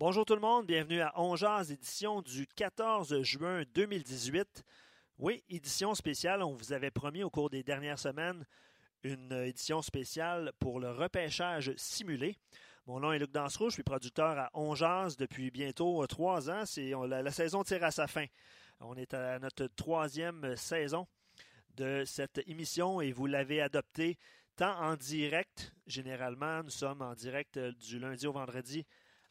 Bonjour tout le monde, bienvenue à Ongeaz, édition du 14 juin 2018. Oui, édition spéciale, on vous avait promis au cours des dernières semaines une édition spéciale pour le repêchage simulé. Mon nom est Luc Dansereau, je suis producteur à Ongeaz depuis bientôt trois ans. La, la saison tire à sa fin. On est à notre troisième saison de cette émission et vous l'avez adoptée tant en direct, généralement, nous sommes en direct du lundi au vendredi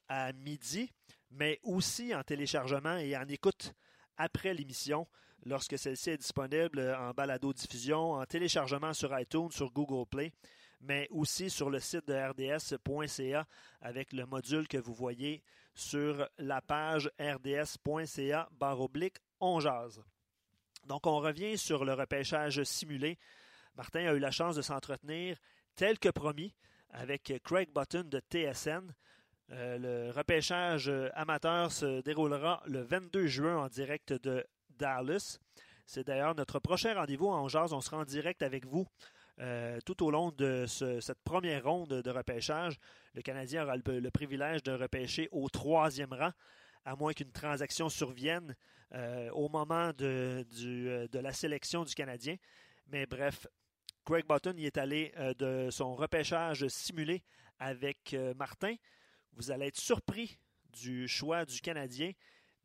à midi, mais aussi en téléchargement et en écoute après l'émission lorsque celle-ci est disponible en balado-diffusion, en téléchargement sur iTunes, sur Google Play, mais aussi sur le site de rds.ca avec le module que vous voyez sur la page rds.ca baroblique on jase. Donc on revient sur le repêchage simulé. Martin a eu la chance de s'entretenir tel que promis avec Craig Button de TSN. Euh, le repêchage amateur se déroulera le 22 juin en direct de Dallas. C'est d'ailleurs notre prochain rendez-vous en jazz. On sera en direct avec vous euh, tout au long de ce, cette première ronde de repêchage. Le Canadien aura le, privilège de repêcher au troisième rang, à moins qu'une transaction survienne euh, au moment de, de, la sélection du Canadien. Mais bref, Craig Button y est allé euh, de son repêchage simulé avec Martin vous allez être surpris du choix du Canadien,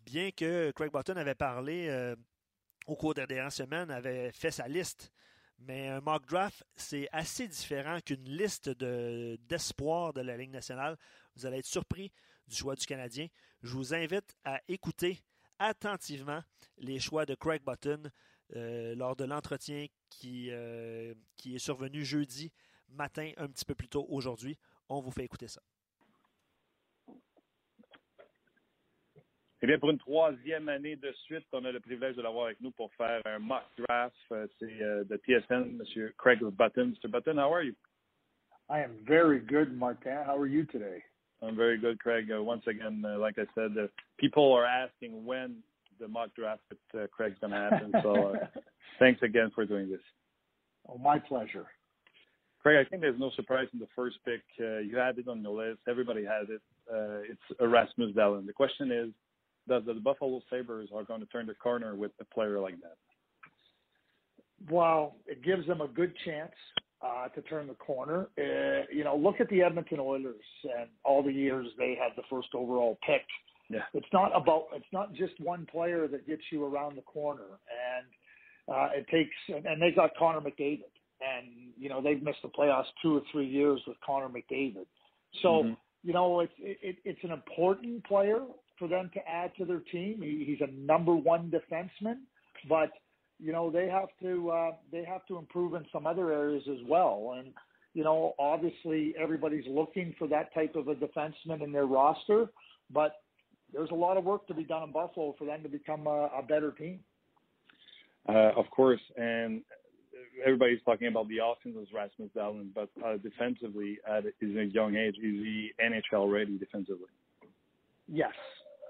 bien que Craig Button avait parlé euh, au cours des dernières semaines, avait fait sa liste. Mais un mock draft, c'est assez différent qu'une liste d'espoir de, la Ligue nationale. Vous allez être surpris du choix du Canadien. Je vous invite à écouter attentivement les choix de Craig Button euh, lors de l'entretien euh, qui est survenu jeudi matin, un petit peu plus tôt aujourd'hui. On vous fait écouter ça. Eh bien, pour une troisième année de suite, on a le privilège de l'avoir avec nous pour faire un mock draft. C'est de TSN, M. Craig Button. Mr. Button, how are you? I am very good, Martin. How are you today? I'm very good, Craig. Uh, once again, uh, like I said, uh, people are asking when the mock draft with Craig's going to happen. so thanks again for doing this. Oh, my pleasure. Craig, I think there's no surprise in the first pick. you had it on your list. Everybody has it. it's Erasmus Dahlin. The question is, does the Buffalo Sabres are going to turn the corner with a player like that? Well, it gives them a good chance uh, to turn the corner. Uh, you know, look at the Edmonton Oilers and all the years they had the first overall pick. Yeah. It's not about it's not just one player that gets you around the corner, and uh, it takes and, and they got Connor McDavid, and you know they've missed the playoffs two or three years with Connor McDavid. So mm-hmm. you know it's it, it's an important player for them to add to their team. He, he's a number one defenseman, but you know they have to uh, they have to improve in some other areas as well. And you know, obviously everybody's looking for that type of a defenseman in their roster, but there's a lot of work to be done in Buffalo for them to become a, a better team. Uh, of course, and everybody's talking about the offense as Rasmus Dahlin, but uh, defensively at his young age, is he NHL ready defensively? Yes,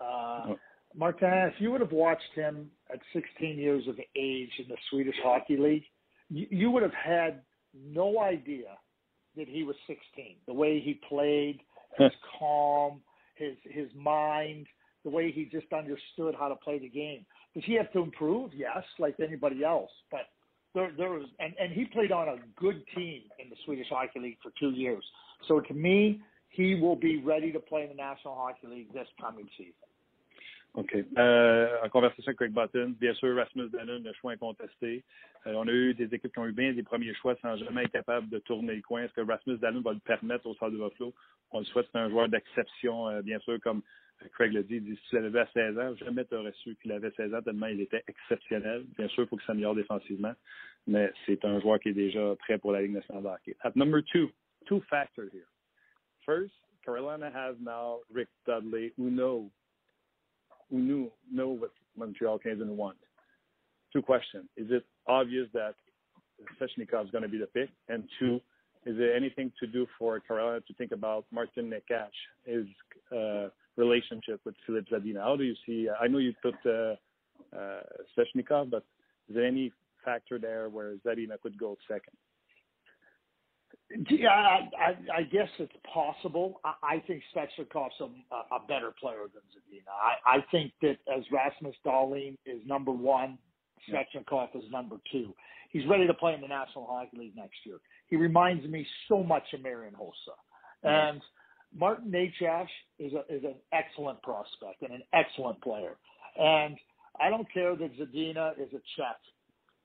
uh, oh. Martin, if you would have watched him at 16 years of age in the Swedish Hockey League, you, you would have had no idea that he was 16. The way he played, his calm, his his mind, the way he just understood how to play the game. Does he have to improve? Yes, like anybody else. But there there was and, and he played on a good team in the Swedish Hockey League for two years. So to me, he will be ready to play in the National Hockey League this coming season. OK. Euh, en conversation avec Craig Button, bien sûr, Rasmus Dallin, le choix incontesté. Euh, on a eu des équipes qui ont eu bien des premiers choix sans jamais être capable de tourner le coin. Est-ce que Rasmus Dallin va le permettre au Stade de Buffalo? On le souhaite. C'est un joueur d'exception, euh, bien sûr, comme Craig l'a dit. Si tu l'avais à 16 ans, jamais tu aurais su qu'il avait 16 ans tellement il était exceptionnel. Bien sûr, il faut qu'il s'améliore défensivement, mais c'est un joueur qui est déjà prêt pour la Ligue nationale de hockey. At number two, two factors here. First, Carolina has now Rick Dudley, who know who knew know what Montreal Canadiens want. Two questions. Is it obvious that Svechnikov is going to be the pick? And two, is there anything to do for Carolina to think about Martin Necas, his uh, relationship with Filip Zadina? How do you see? I know you put uh, uh, but is there any factor there where Zadina could go second? Yeah, I, I, I guess it's possible. I, I think Svechnikov's a, a better player than Zadina. I, I think that as Rasmus Dahlin is number one, Svechnikov is number two. He's ready to play in the National Hockey League next year. He reminds me so much of Marian Hossa. And Martin Necas is, a, is an excellent prospect and an excellent player. And I don't care that Zadina is a Czech.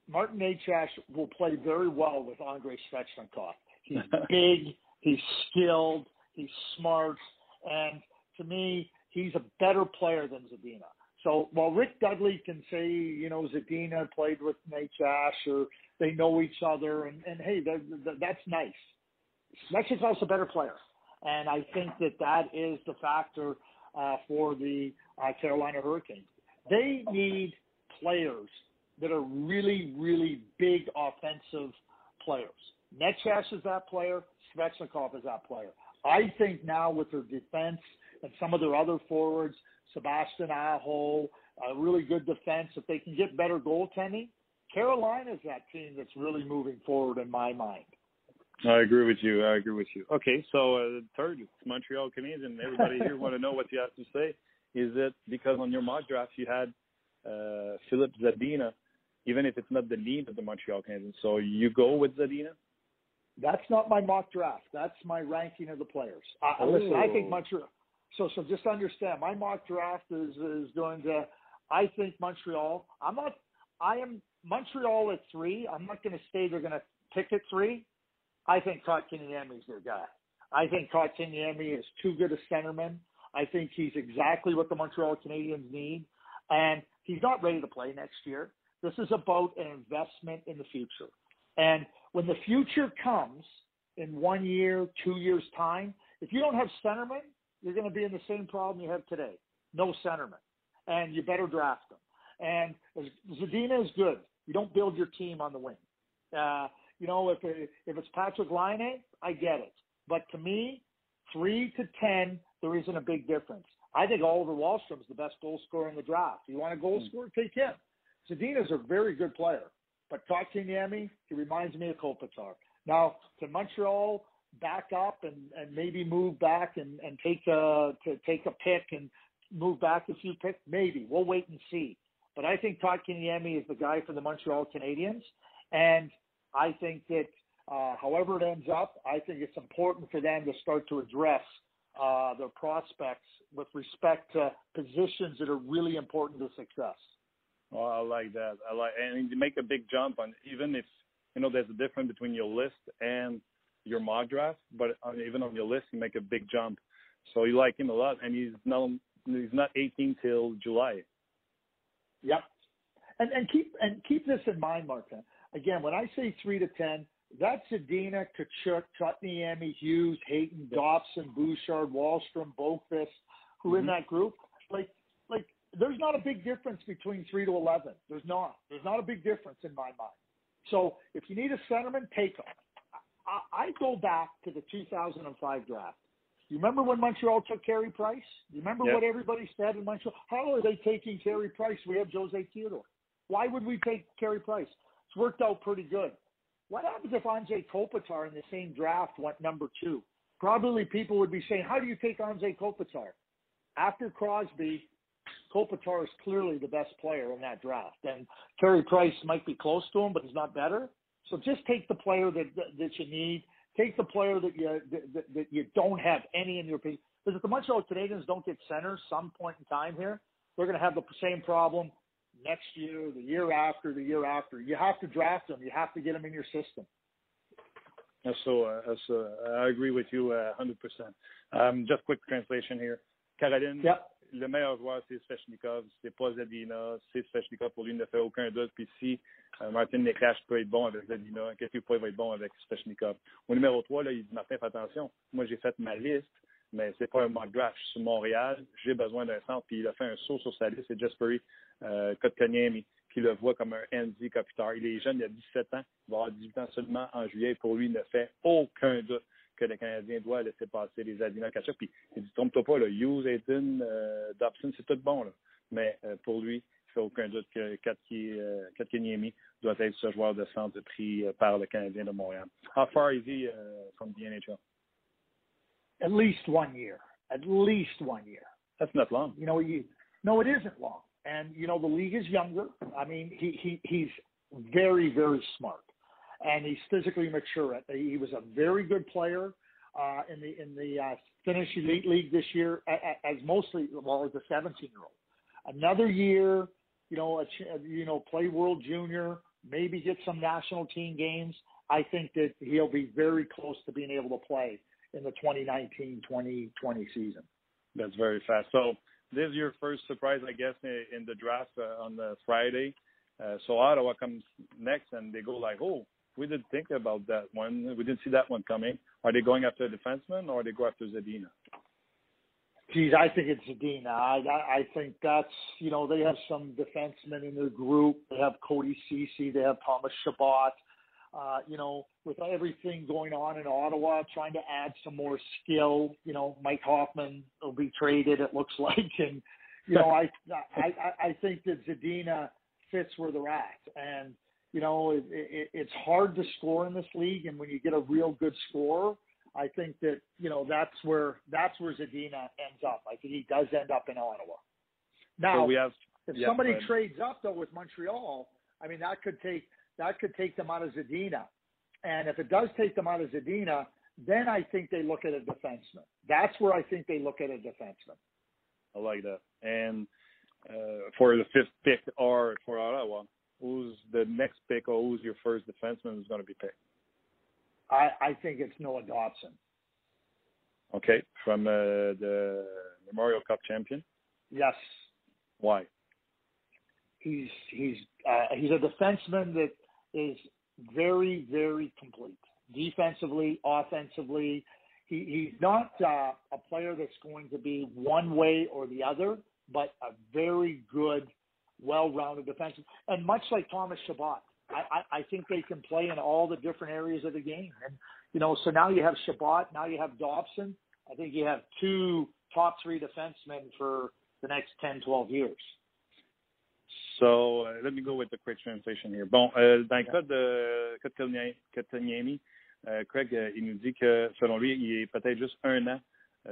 Martin Necas will play very well with Andrei Svechnikov. He's big, he's skilled, he's smart, and to me, he's a better player than Zadina. So while Rick Dudley can say, you know, Zadina played with Nate Ash or they know each other, and, and hey, that, that, that's nice. Mexico's a better player. And I think that that is the factor uh, for the uh, Carolina Hurricanes. They need players that are really, really big offensive players. Necas is that player. Svechnikov is that player. I think now with their defense and some of their other forwards, Sebastian Aho, a really good defense, if they can get better goaltending, Carolina's that team that's really moving forward in my mind. I agree with you. I agree with you. Okay, so uh, third, Montreal Canadiens. Everybody here want to know what you have to say. Is it because on your mock draft you had uh, Filip Zadina, even if it's not the lead of the Montreal Canadiens, so you go with Zadina? That's not my mock draft. That's my ranking of the players. Uh, listen, I think Montreal. So, so just understand, my mock draft is is going to. I think Montreal. I'm not. I am Montreal at three. I'm not going to say they're going to pick at three. I think Kotkaniemi is their guy. I think Kotkaniemi is too good a centerman. I think he's exactly what the Montreal Canadiens need, and he's not ready to play next year. This is about an investment in the future. And when the future comes in one year, two years time, if you don't have centermen, you're going to be in the same problem you have today. No centerman. And you better draft them. And Zadina is good. You don't build your team on the wing. Uh, you know, if it, if it's Patrick Laine, I get it. But to me, three to ten, there isn't a big difference. I think Oliver Wahlstrom's the best goal scorer in the draft. You want a goal mm. scorer, take him. Zadina's a very good player. But Kotkaniemi, he reminds me of Kopitar. Now, can Montreal back up and, and maybe move back and, and take a to take a pick and move back a few picks? Maybe. We'll wait and see. But I think Kotkaniemi is the guy for the Montreal Canadiens. And I think that uh, however it ends up, I think it's important for them to start to address uh, their prospects with respect to positions that are really important to success. Oh, I like that. I like, and you make a big jump on even if you know there's a difference between your list and your mock draft, but on, even on your list you make a big jump. So you like him a lot, and he's not he's not 18 till July. Yep, and and keep and keep this in mind, Martin. Again, when I say three to ten, that's Zadina, Tkachuk, Kotkaniemi, Hughes, Hayton, Dobson, Bouchard, Wahlstrom, Boqvist, who mm-hmm. in that group. Like like there's not a big difference between three to eleven. There's not. There's not a big difference in my mind. So if you need a centerman, take him. I, I go back to the 2005 draft. You remember when Montreal took Carey Price? You remember yep. what everybody said in Montreal? How are they taking Carey Price? We have Jose Theodore. Why would we take Carey Price? It's worked out pretty good. What happens if Anze Kopitar in the same draft went number two? Probably people would be saying, how do you take Anze Kopitar? After Crosby, Kopitar is clearly the best player in that draft. And Carey Price might be close to him, but he's not better. So just take the player that that you need take the player that you that, that you don't have any in your opinion. because if the Montreal Canadiens don't get centers some point in time here, they're going to have the same problem next year, the year after, the year after. You have to draft them. You have to get them in your system. So, uh, so I agree with you uh, 100%. Um, just quick translation here. Caroline, yep. Le meilleur joueur, c'est Svechnikov. C'est pas Zadina. C'est Svechnikov. Pour lui, il ne fait aucun doute. Puis si euh, Martin Necrash peut être bon avec Zadina, qu'est-ce peut être bon avec Svechnikov? Au numéro 3, là, il dit Martin, fais attention. Moi, j'ai fait ma liste, mais c'est pas un mock draft. Sur Montréal. J'ai besoin d'un centre. Puis il a fait un saut sur sa liste. C'est Jesperi euh, qui le voit comme un NZ Kopitar. Il est jeune, il a 17 ans. Il va avoir 18 ans seulement en juillet. Pour lui, il ne fait aucun doute que le Canadien doit laisser passer les Adina Kachuk. Puis il dit, trompe-toi pas, là, Hughes, euh, Dobson, c'est tout bon. Là. Mais euh, pour lui, il fait aucun doute que Katkiniemi euh, doit être ce joueur de centre pris euh, par le Canadien de Montréal. How far is he from the NHL? At least one year. At least one year. That's not long. You know, you, no, it isn't long. And you know, the league is younger. I mean, he he he's very very smart, and he's physically mature. He was a very good player uh, in the in the uh, Finnish Elite League this year, as mostly well as a 17 year old. Another year, you know, a, you know, play World Junior, maybe get some national team games. I think that he'll be very close to being able to play in the 2019-2020 season. That's very fast. So this is your first surprise, I guess, in the draft uh, on the Friday. Uh, so Ottawa comes next, and they go like, "Oh, we didn't think about that one. We didn't see that one coming." Are they going after a defenseman, or are they go after Zadina? Geez, I think it's Zadina. I, I I think that's you know they have some defensemen in their group. They have Cody Ceci. They have Thomas Chabot. Uh, you know, with everything going on in Ottawa, trying to add some more skill. You know, Mike Hoffman will be traded. It looks like, and you know, I I I think that Zadina fits where they're at, and you know, it, it, it's hard to score in this league, and when you get a real good scorer, I think that you know that's where that's where Zadina ends up. I think he does end up in Ottawa. Now, so we have, if yeah, somebody trades up though with Montreal, I mean that could take that could take them out of Zadina. And if it does take them out of Zadina, then I think they look at a defenseman. That's where I think they look at a defenseman. I like that. And uh, for the fifth pick or for Ottawa, who's the next pick or who's your first defenseman who's going to be picked? I, I think it's Noah Dobson. Okay, from uh, the Memorial Cup champion. Yes. Why? He's he's uh, he's a defenseman that is very, very complete. Defensively, offensively, he, he's not uh, a player that's going to be one way or the other, but a very good, well-rounded defenseman. And much like Thomas Chabot, I, I, I think they can play in all the different areas of the game. And you know, so now you have Chabot, now you have Dobson. I think you have two top three defensemen for the next 10, 12 years. So, uh, let me go with the quick translation here. Bon, euh, dans le cas de Kotkaniemi, euh, Craig, euh, il nous dit que selon lui, il est peut-être juste un an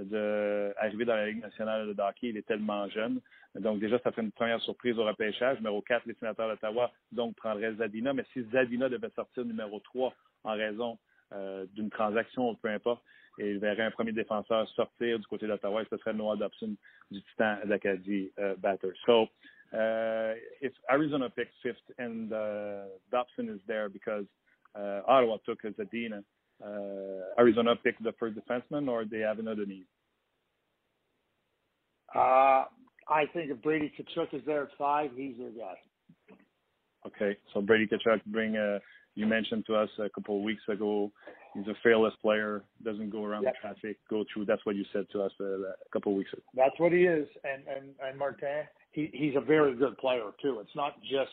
d'arriver dans la Ligue nationale de hockey. Il est tellement jeune. Donc, déjà, ça fait une première surprise au repêchage. Numéro 4, les sénateurs d'Ottawa, donc, prendraient Zadina. Mais si Zadina devait sortir numéro 3 en raison euh, d'une transaction ou peu importe, et il verrait un premier défenseur sortir du côté d'Ottawa, ce serait Noah Dobson du Titan d'Acadie euh, Batter. So, uh, if Arizona picks fifth and uh, Dobson is there because uh, Ottawa took Zadina, uh, Arizona pick the first defenseman, or they have another need? Uh, I think if Brady Tkachuk is there at five, he's their guy. Okay, so Brady Tkachuk bring. Uh, you mentioned to us a couple of weeks ago. He's a fearless player. Doesn't go around yep. the traffic. Go through. That's what you said to us uh, a couple of weeks ago. That's what he is, and and and Martin. He he's a very good player too. It's not just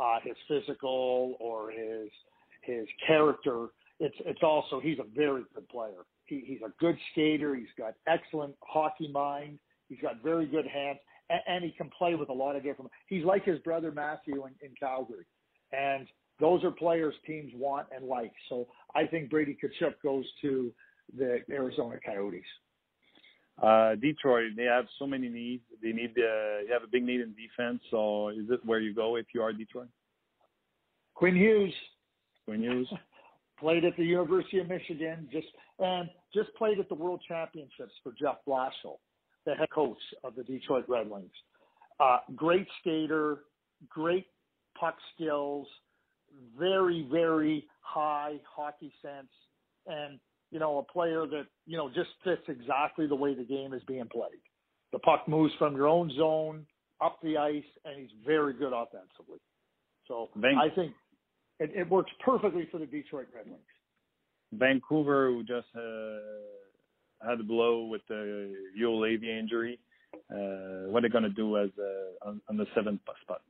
uh, his physical or his his character it's it's also he's a very good player. He, he's a good skater. He's got excellent hockey mind. He's got very good hands, and, and he can play with a lot of different. He's like his brother Matthew in, in Calgary, and those are players teams want and like. So I think Brady Tkachuk goes to the Arizona Coyotes. Uh, Detroit, they have so many needs. They need uh, you have a big need in defense. So is it where you go if you are Detroit? Quinn Hughes. Quinn Hughes. played at the University of Michigan, just and just played at the World Championships for Jeff Blashill, the head coach of the Detroit Red Wings. Uh, great skater, great puck skills, very very high hockey sense, and you know a player that you know just fits exactly the way the game is being played. The puck moves from your own zone up the ice, and he's very good offensively. So I think it, it works perfectly for the Detroit Red Wings. Vancouver, who just uh, had a blow with the Joel Avey injury, uh, what are they going to do as uh, on, on the seventh spot?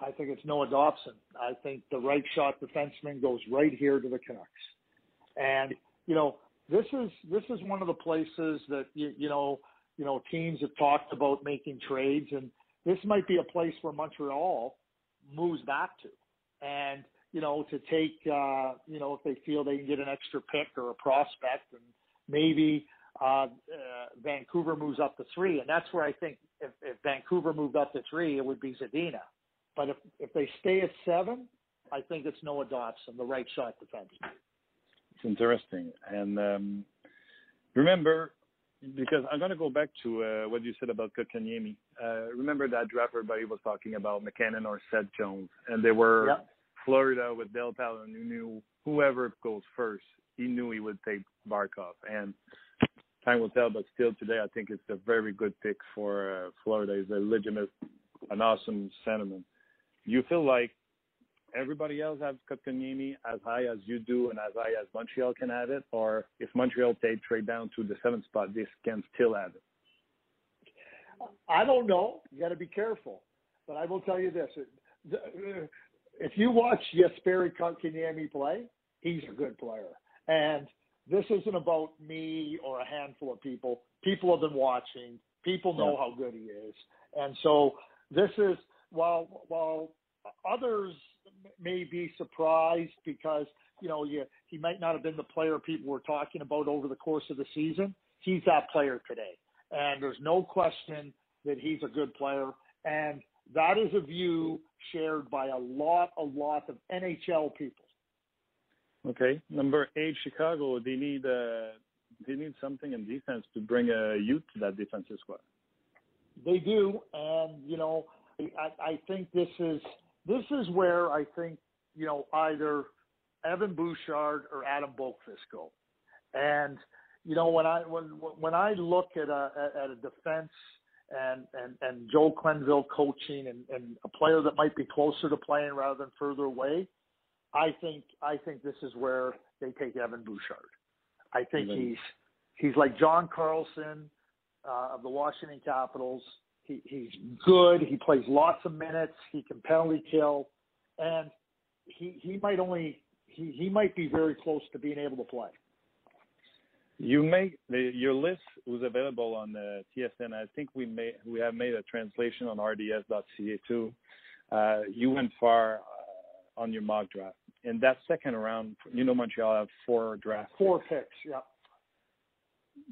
I think it's Noah Dobson. I think the right shot defenseman goes right here to the Canucks, and you know this is this is one of the places that you, you know you know teams have talked about making trades, and this might be a place where Montreal moves back to, and you know, to take, uh, you know, if they feel they can get an extra pick or a prospect, and maybe uh, uh, Vancouver moves up to three, and that's where I think if, if Vancouver moved up to three, it would be Zadina. But if if they stay at seven, I think it's Noah Dobson, the right shot defenseman. It's interesting, and um, remember because I'm going to go back to uh, what you said about Kotkaniemi. Uh, remember that draft everybody was talking about MacKinnon or Seth Jones, and they were yep. Florida with Dale Tallon, who knew whoever goes first, he knew he would take Barkov. And time will tell, but still today, I think it's a very good pick for uh, Florida. He's a legitimate, an awesome centerman. You feel like everybody else has Kotkaniemi as high as you do and as high as Montreal can have it, or if Montreal take trade down to the seventh spot, this can still have it? I don't know. You got to be careful, but I will tell you this: if you watch Jesperi Kotkaniemi play, he's a good player. And this isn't about me or a handful of people. People have been watching. People know how good he is. And so this is while while others may be surprised because you know you, he might not have been the player people were talking about over the course of the season. He's that player today, and there's no question that he's a good player. And that is a view shared by a lot, a lot of NHL people. Okay, number eight, Chicago. They need uh, they need something in defense to bring a youth to that defensive squad. They do, and you know, I, I think this is this is where I think you know either Evan Bouchard or Adam Boqvist go, and you know when I when when I look at a at a defense and and and Joel Quenneville coaching and, and a player that might be closer to playing rather than further away, I think I think this is where they take Evan Bouchard. I think mm-hmm. he's he's like John Carlson uh, of the Washington Capitals. He, he's good. He plays lots of minutes. He can penalty kill, and he he might only he he might be very close to being able to play. You make the, your list was available on the TSN. I think we made we have made a translation on RDS.ca too. Uh, you went far uh, on your mock draft. In that second round, you know Montreal have four drafts. Four picks, yeah.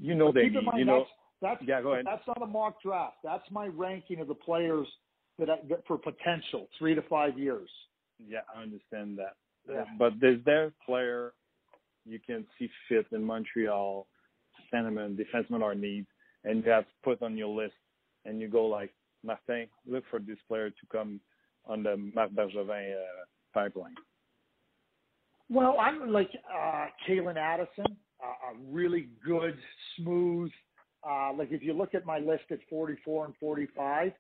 You know they. You know, that's, that's yeah. Go ahead. That's not a mock draft. That's my ranking of the players that, I, that for potential three to five years. Yeah, I understand that. Yeah. But there's their player you can see fit in Montreal, centerman, defensemen are needs, and you have put on your list, and you go like, Martin, look for this player to come on the Marc Bergevin uh, pipeline. Well, I'm like uh, Calen Addison, uh, a really good, smooth. Uh, like if you look at my list at 44 and 45,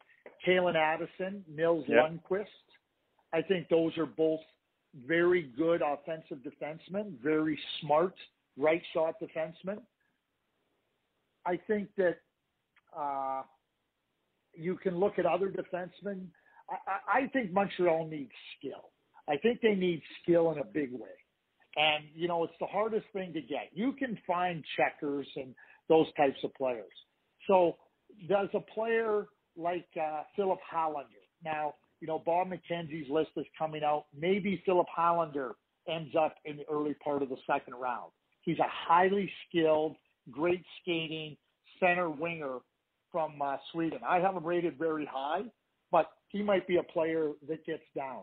Calen Addison, Nils yep. Lundkvist, I think those are both very good offensive defenseman, very smart right shot defenseman. I think that uh, you can look at other defensemen. I, I think Montreal needs skill. I think they need skill in a big way. And, you know, it's the hardest thing to get. You can find checkers and those types of players. So does a player like uh, Filip Hallander, now, you know, Bob McKenzie's list is coming out. Maybe Filip Hallander ends up in the early part of the second round. He's a highly skilled, great skating center winger from uh, Sweden. I have him rated very high, but he might be a player that gets down.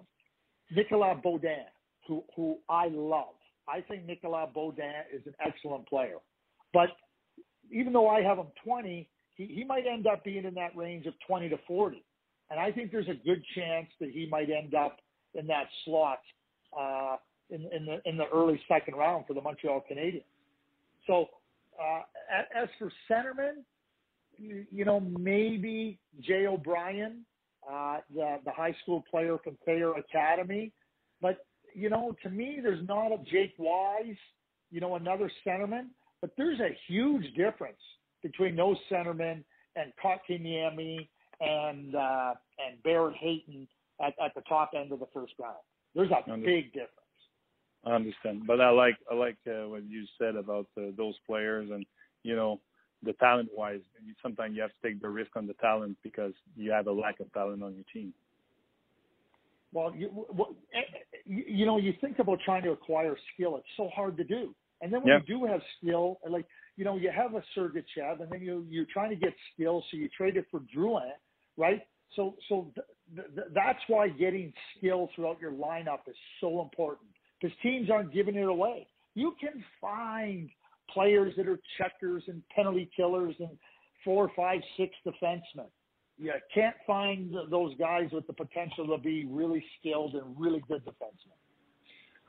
Nicolas Beaudin, who who I love. I think Nicolas Beaudin is an excellent player. But even though I have him 20, he, he might end up being in that range of 20 to 40. And I think there's a good chance that he might end up in that slot uh, in, in, the, in the early second round for the Montreal Canadiens. So uh, as for centerman, you, know, maybe Jay O'Brien, uh, the, the high school player from Thayer Academy. But, you know, to me, there's not a Jake Wise, you know, another centerman, but there's a huge difference between those centermen and Kotkaniemi and, uh, and Barrett Hayton at, at the top end of the first round. There's a big difference. I understand, but I like I like uh, what you said about uh, those players, and you know, the talent wise, sometimes you have to take the risk on the talent because you have a lack of talent on your team. Well, you, well, eh, eh, you know, you think about trying to acquire skill; it's so hard to do. And then when yeah. you do have skill, like you know, you have a Sergachev, and then you you're trying to get skill, so you trade it for Drouin, right? So so th- th- that's why getting skill throughout your lineup is so important because teams aren't giving it away. You can find players that are checkers and penalty killers and four, five, six defensemen. You can't find those guys with the potential to be really skilled and really good defensemen.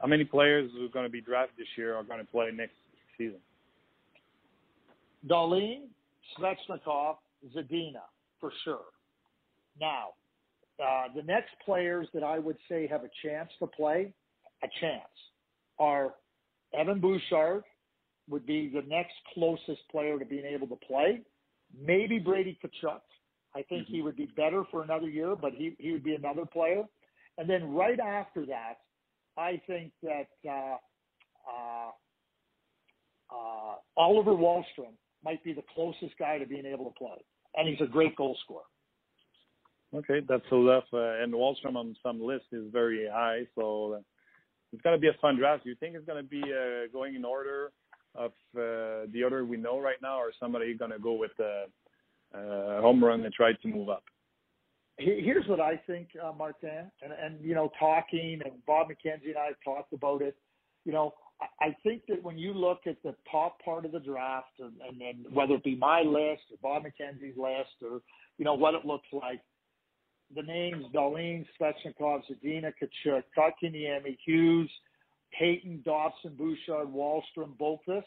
How many players who are going to be drafted this year are going to play next season? Dahlin, Svechnikov, Zadina, for sure. Now, uh, the next players that I would say have a chance to play, a chance, are Evan Bouchard, would be the next closest player to being able to play. Maybe Brady Tkachuk. I think mm-hmm. he would be better for another year, but he, he would be another player. And then right after that, I think that uh, uh, uh, Oliver Wahlstrom might be the closest guy to being able to play, and he's a great goal scorer. Okay, that's a lot. Uh, and Wahlstrom on some list is very high, so uh, it's going to be a fun draft. Do you think it's going to be uh, going in order of uh, the order we know right now, or somebody going to go with the uh, home run and try to move up? Here's what I think, uh, Martin, and, and you know, talking and Bob McKenzie and I have talked about it. You know, I think that when you look at the top part of the draft, and, and, and whether it be my list or Bob McKenzie's list, or you know what it looks like, the names Dahlin, Svechnikov, Zadina, Tkachuk, Kotkaniemi, Hughes, Hayton, Dobson, Bouchard, Wahlstrom, Boqvist.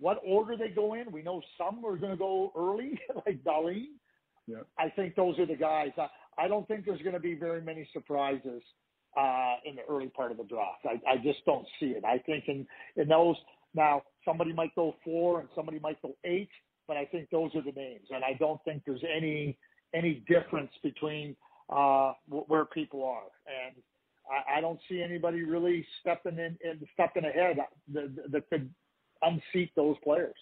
What order they go in? We know some are going to go early, like Dahlin. Yeah. I think those are the guys. I, I don't think there's going to be very many surprises uh, in the early part of the draft. I, I just don't see it. I think in, in those, now somebody might go four and somebody might go eight, but I think those are the names. And I don't think there's any any difference between uh, where people are. And I, I don't see anybody really stepping in and stepping ahead that, that could unseat those players.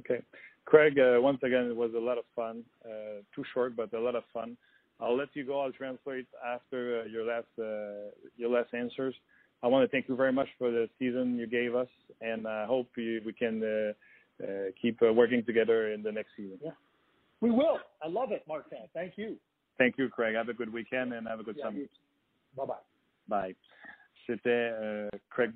Okay. Craig, uh, once again, it was a lot of fun. Uh, too short, but a lot of fun. I'll let you go. I'll translate after uh, your last uh, your last answers. I want to thank you very much for the season you gave us, and I hope we, we can uh, uh, keep working together in the next season. Yeah. We will. I love it, Martin. Thank you. Thank you, Craig. Have a good weekend and have a good yeah, summer. Bye bye. Bye. C'était euh, Craig.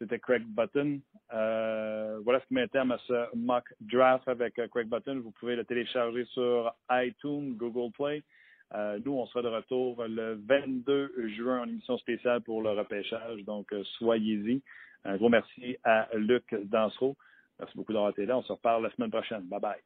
C'était Craig Button. Euh, voilà ce qui met terme à ce mock draft avec euh, Craig Button. Vous pouvez le télécharger sur iTunes, Google Play. Euh, nous, on sera de retour le 22 juin en émission spéciale pour le repêchage. Donc, soyez-y. Un gros merci à Luc Dansereau. Merci beaucoup d'avoir été là. On se reparle la semaine prochaine. Bye bye.